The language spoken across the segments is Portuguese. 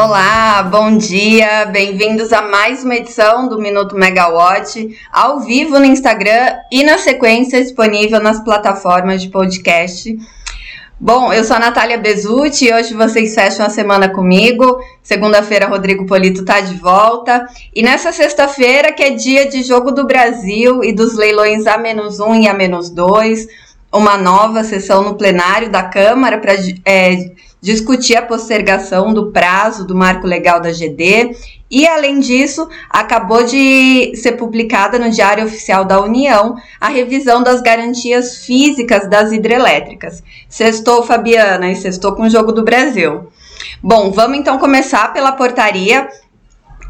Olá, bom dia, bem-vindos a mais uma edição do Minuto Megawatt, ao vivo no Instagram e na sequência disponível nas plataformas de podcast. Bom, eu sou a Natália Bezutti e hoje vocês fecham a semana comigo. Segunda-feira, Rodrigo Polito tá de volta. E nessa sexta-feira, que é dia de Jogo do Brasil e dos leilões A-1 e A-2, uma nova sessão no plenário da Câmara para é, discutir a postergação do prazo do marco legal da GD e, além disso, acabou de ser publicada no Diário Oficial da União a revisão das garantias físicas das hidrelétricas. Sextou, Fabiana, e sextou com o Jogo do Brasil. Bom, vamos então começar pela portaria.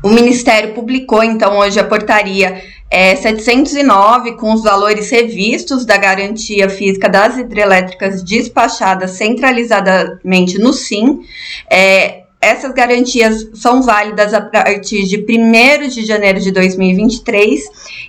O Ministério publicou então hoje a portaria é, 709, com os valores revistos da garantia física das hidrelétricas despachadas centralizadamente no SIM. É, essas garantias são válidas a partir de 1 de janeiro de 2023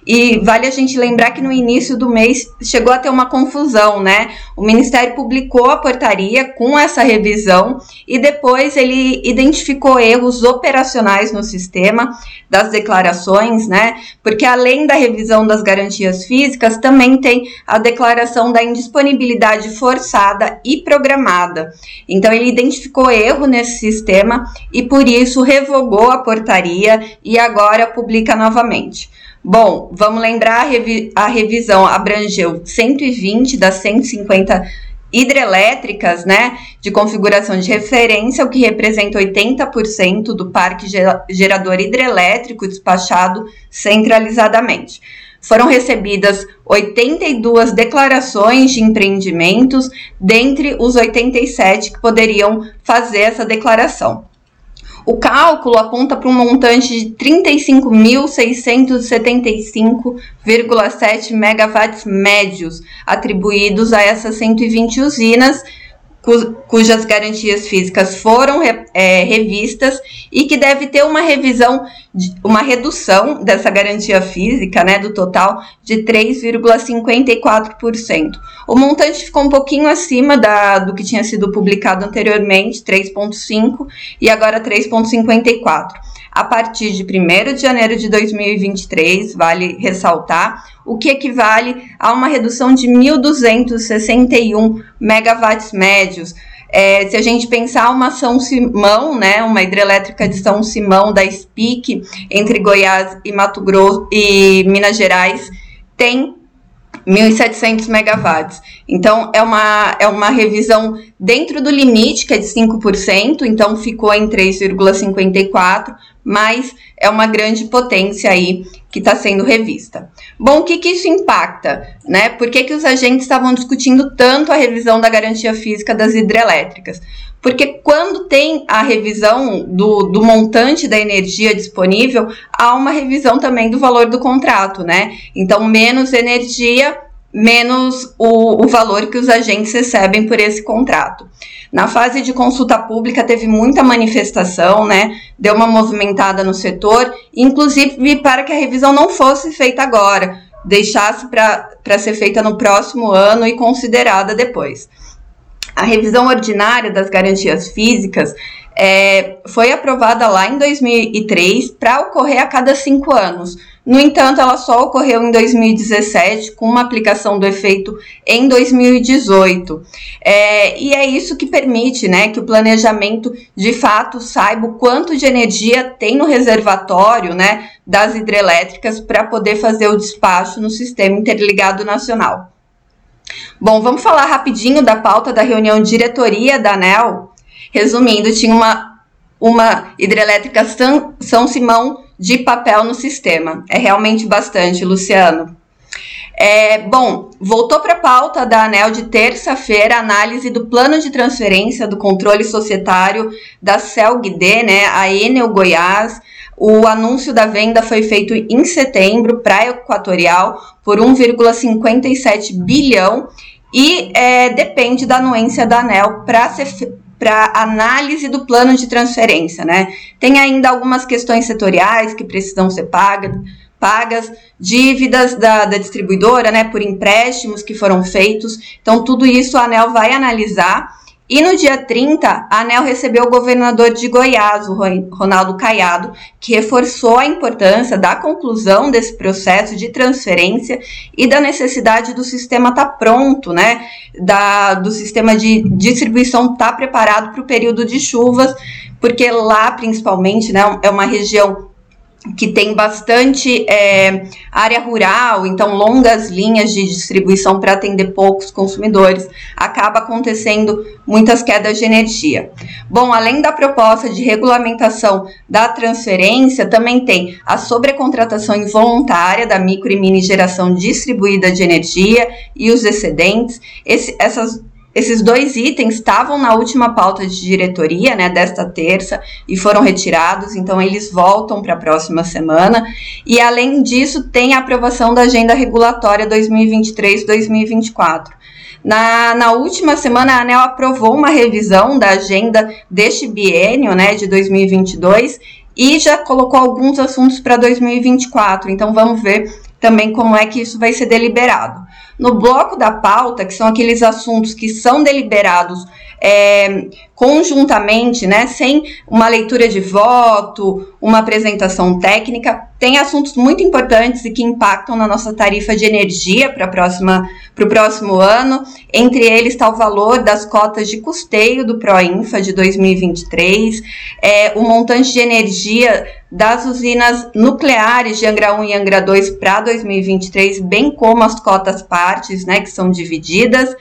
e vale a gente lembrar que no início do mês chegou a ter uma confusão, né? O Ministério publicou a portaria com essa revisão e depois ele identificou erros operacionais no sistema das declarações, né? Porque além da revisão das garantias físicas, também tem a declaração da indisponibilidade forçada e programada. Então ele identificou erro nesse sistema sistema e por isso revogou a portaria e agora publica novamente. Bom, vamos lembrar, a, revi a revisão abrangeu 120 das 150 hidrelétricas, né, de configuração de referência, o que representa 80% do parque gerador hidrelétrico despachado centralizadamente. Foram recebidas 82 declarações de empreendimentos, dentre os 87 que poderiam fazer essa declaração. O cálculo aponta para um montante de 35.675,7 megawatts médios atribuídos a essas 120 usinas cujas garantias físicas foram é, revistas e que deve ter uma revisão, uma redução dessa garantia física, né, do total, de 3,54%. O montante ficou um pouquinho acima da, do que tinha sido publicado anteriormente, 3,5%, e agora 3,54%. A partir de 1 de janeiro de 2023, vale ressaltar, o que equivale a uma redução de 1.261 megawatts médios. É, se a gente pensar uma São Simão, né, uma hidrelétrica de São Simão da SPIC, entre Goiás e Mato Grosso e Minas Gerais, tem 1.700 megawatts. Então, é uma, é uma revisão dentro do limite, que é de 5%, então ficou em 3,54%, mas é uma grande potência aí que está sendo revista. Bom, o que, que isso impacta? Né? Por que, que os agentes estavam discutindo tanto a revisão da garantia física das hidrelétricas? Porque quando tem a revisão do, do montante da energia disponível, há uma revisão também do valor do contrato, né? Então, menos energia, menos o, o valor que os agentes recebem por esse contrato. Na fase de consulta pública teve muita manifestação, né? Deu uma movimentada no setor, inclusive para que a revisão não fosse feita agora, deixasse para ser feita no próximo ano e considerada depois. A revisão ordinária das garantias físicas é, foi aprovada lá em 2003 para ocorrer a cada cinco anos. No entanto, ela só ocorreu em 2017, com uma aplicação do efeito em 2018. É, e é isso que permite né, que o planejamento de fato saiba o quanto de energia tem no reservatório né, das hidrelétricas para poder fazer o despacho no sistema interligado nacional. Bom, vamos falar rapidinho da pauta da reunião diretoria da ANEL. Resumindo, tinha uma, uma hidrelétrica São Simão de papel no sistema. É realmente bastante, Luciano. É, bom, voltou para a pauta da ANEL de terça-feira a análise do plano de transferência do controle societário da CELGD, né, a Enel Goiás. O anúncio da venda foi feito em setembro para a Equatorial por 1,57 bilhão e é, depende da anuência da ANEL para ser para análise do plano de transferência, né? Tem ainda algumas questões setoriais que precisam ser pagas, pagas dívidas da, da distribuidora, né, por empréstimos que foram feitos. Então, tudo isso a ANEL vai analisar E no dia 30, a ANEL recebeu o governador de Goiás, o Ronaldo Caiado, que reforçou a importância da conclusão desse processo de transferência e da necessidade do sistema estar tá pronto, né? Da, do sistema de distribuição estar tá preparado para o período de chuvas, porque lá, principalmente, né, é uma região que tem bastante é, área rural, então longas linhas de distribuição para atender poucos consumidores, acaba acontecendo muitas quedas de energia. Bom, além da proposta de regulamentação da transferência, também tem a sobrecontratação involuntária da micro e mini geração distribuída de energia e os excedentes. Esse, essas esses dois itens estavam na última pauta de diretoria, né, desta terça, e foram retirados, então eles voltam para a próxima semana. E além disso, tem a aprovação da agenda regulatória 2023-2024. Na, na última semana, a ANEL aprovou uma revisão da agenda deste biênio, né, de 2022, e já colocou alguns assuntos para 2024. Então, vamos ver também como é que isso vai ser deliberado. No bloco da pauta, que são aqueles assuntos que são deliberados é, conjuntamente, né, sem uma leitura de voto, uma apresentação técnica, tem assuntos muito importantes e que impactam na nossa tarifa de energia para o próximo ano. Entre eles está o valor das cotas de custeio do Proinfa de 2023, é, o montante de energia das usinas nucleares de Angra 1 e Angra 2 para 2023, bem como as cotas partes, né, que são divididas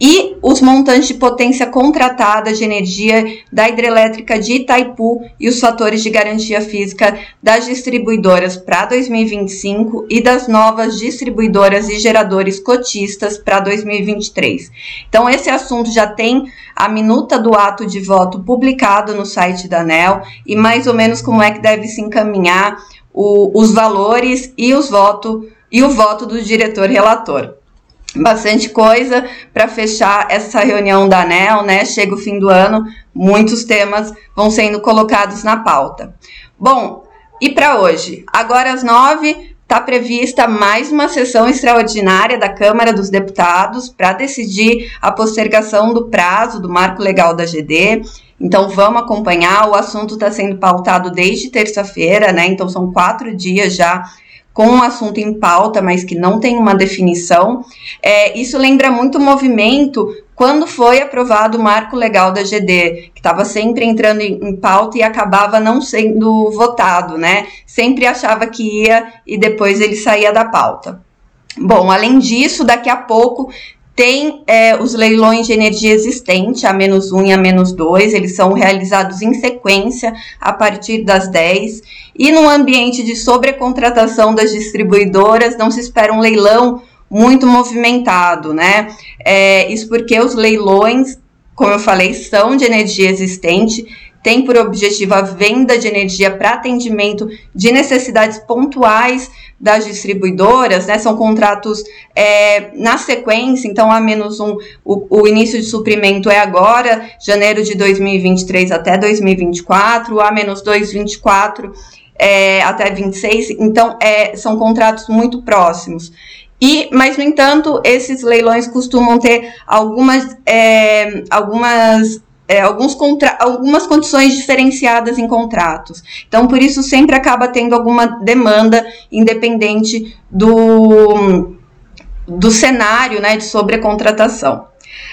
e os montantes de potência contratada de energia da hidrelétrica de Itaipu e os fatores de garantia física das distribuidoras para 2025 e das novas distribuidoras e geradores cotistas para 2023. Então, esse assunto já tem a minuta do ato de voto publicado no site da ANEL e mais ou menos como é que deve se encaminhar o, os valores e os e o voto do diretor relator bastante coisa para fechar essa reunião da ANEL, né? Chega o fim do ano, muitos temas vão sendo colocados na pauta. Bom, e para hoje? Agora às nove está prevista mais uma sessão extraordinária da Câmara dos Deputados para decidir a postergação do prazo do marco legal da GD. Então vamos acompanhar. O assunto está sendo pautado desde terça-feira, né? Então são quatro dias já com um assunto em pauta, mas que não tem uma definição. É, isso lembra muito o movimento quando foi aprovado o marco legal da GD, que estava sempre entrando em, em, pauta e acabava não sendo votado, né? Sempre achava que ia e depois ele saía da pauta. Bom, além disso, daqui a pouco tem é, os leilões de energia existente, a menos 1 e a menos 2, eles são realizados em sequência a partir das 10. E no ambiente de sobrecontratação das distribuidoras, não se espera um leilão muito movimentado, né? É, isso porque os leilões, como eu falei, são de energia existente tem por objetivo a venda de energia para atendimento de necessidades pontuais das distribuidoras, né? São contratos é, na sequência, então a menos um, o, o, início de suprimento é agora, janeiro de 2023 até 2024, a menos 224 é, até 26, então é, são contratos muito próximos. E, mas, no entanto, esses leilões costumam ter algumas, é, algumas é, alguns contra algumas condições diferenciadas em contratos. Então, por isso, sempre acaba tendo alguma demanda, independente do, do cenário né, de sobrecontratação.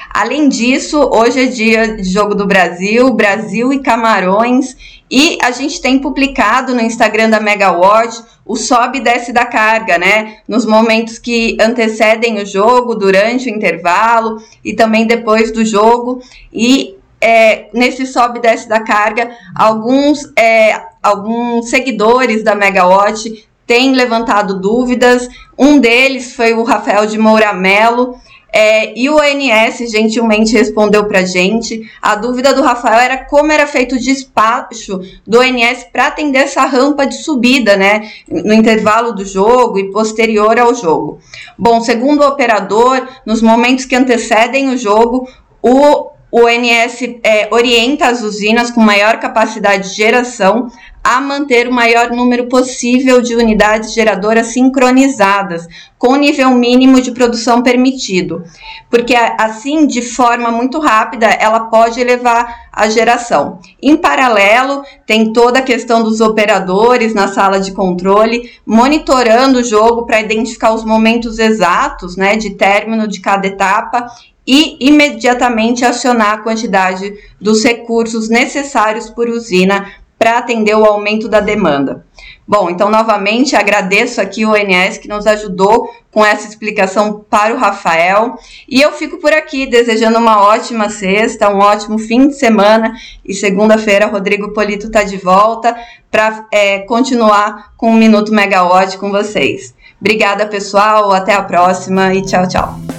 Além disso, hoje é dia de Jogo do Brasil, Brasil e Camarões, e a gente tem publicado no Instagram da Megawatt o sobe e desce da carga, né? Nos momentos que antecedem o jogo, durante o intervalo e também depois do jogo. E é, nesse sobe e desce da carga, alguns, é, alguns seguidores da Megawatt têm levantado dúvidas. Um deles foi o Rafael de Moura Mello. É, e o ONS gentilmente respondeu para gente. A dúvida do Rafael era como era feito o despacho do ONS para atender essa rampa de subida, né, no intervalo do jogo e posterior ao jogo. Bom, segundo o operador, nos momentos que antecedem o jogo, o o ONS é, orienta as usinas com maior capacidade de geração a manter o maior número possível de unidades geradoras sincronizadas, com o nível mínimo de produção permitido, porque assim, de forma muito rápida, ela pode elevar a geração. Em paralelo, tem toda a questão dos operadores na sala de controle, monitorando o jogo para identificar os momentos exatos né, de término de cada etapa e imediatamente acionar a quantidade dos recursos necessários por usina para atender o aumento da demanda. Bom, então novamente agradeço aqui o ONS que nos ajudou com essa explicação para o Rafael. E eu fico por aqui desejando uma ótima sexta, um ótimo fim de semana. E segunda-feira, Rodrigo Polito está de volta para é, continuar com o Minuto Megawatt com vocês. Obrigada, pessoal. Até a próxima e tchau, tchau.